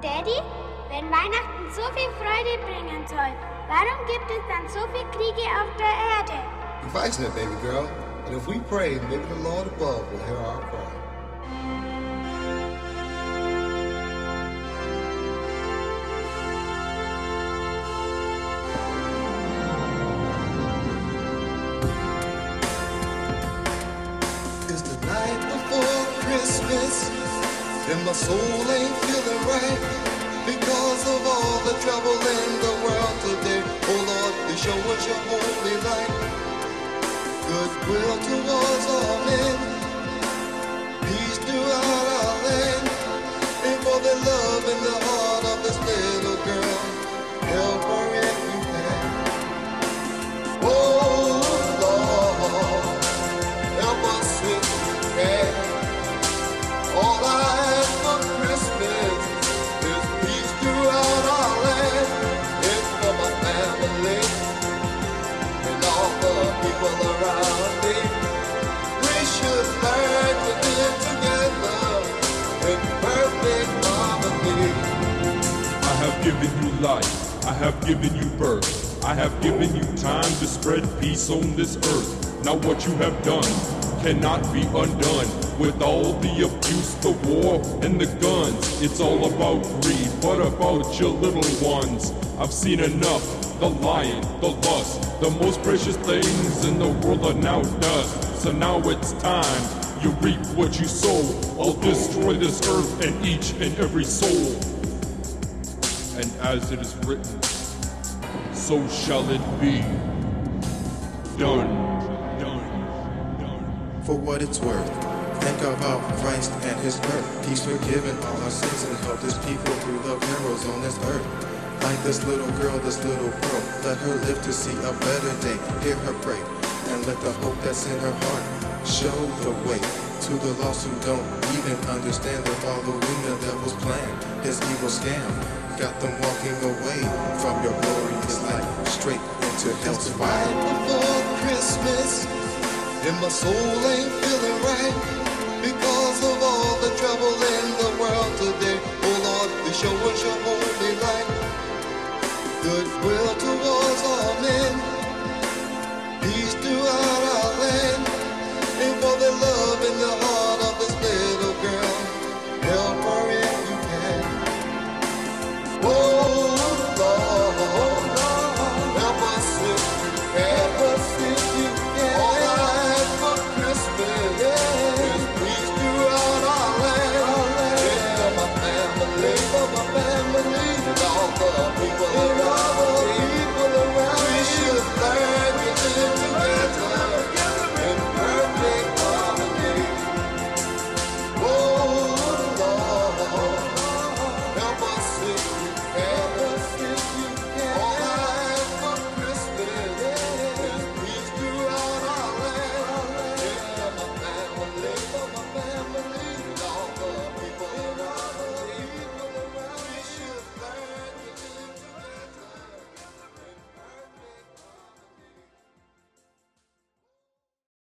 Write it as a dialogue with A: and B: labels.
A: Daddy, wenn Weihnachten so viel Freude bringen soll, warum gibt es dann so viele Kriege auf der Erde?
B: You're fighting it, baby girl. And if we pray, maybe the Lord above will hear our cry. It's the Christmas, and my soul ain't feeling right because of all the trouble in the world today. Oh Lord, please show us your holy light, goodwill towards all men,
C: given you life. I have given you birth. I have given you time to spread peace on this earth. Now what you have done cannot be undone. With all the abuse, the war, and the guns, it's all about greed. What about your little ones? I've seen enough. The lying, the lust, the most precious things in the world are now dust. So now it's time. You reap what you sow. I'll destroy this earth and each and every soul and as it is written, so shall it be. Done. Done. Done.
D: for what it's worth. Think about Christ and his birth. He's forgiven all our sins and helped his people through the perils on this earth. Like this little girl, this little girl, let her live to see a better day. Hear her pray, and let the hope that's in her heart show the way to the lost who don't even understand they're following the devil's plan. His evil scam Got them walking away from your glorious life straight into hell's fire.
B: Right before Christmas, and my soul ain't feeling right because of all the trouble in the world today. Oh Lord, show us your